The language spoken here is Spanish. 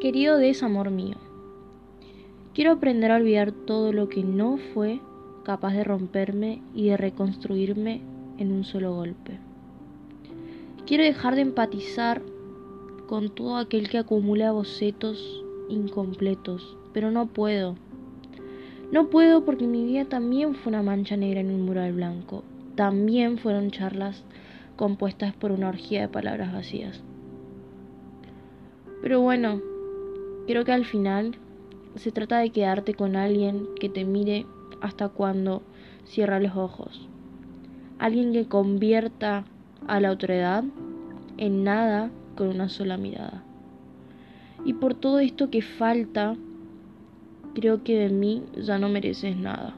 querido desamor mío. Quiero aprender a olvidar todo lo que no fue capaz de romperme y de reconstruirme en un solo golpe. Quiero dejar de empatizar con todo aquel que acumula bocetos incompletos, pero no puedo. No puedo porque mi vida también fue una mancha negra en un mural blanco. También fueron charlas compuestas por una orgía de palabras vacías. Pero bueno, creo que al final se trata de quedarte con alguien que te mire hasta cuando cierra los ojos. Alguien que convierta a la autoridad en nada con una sola mirada. Y por todo esto que falta, creo que de mí ya no mereces nada.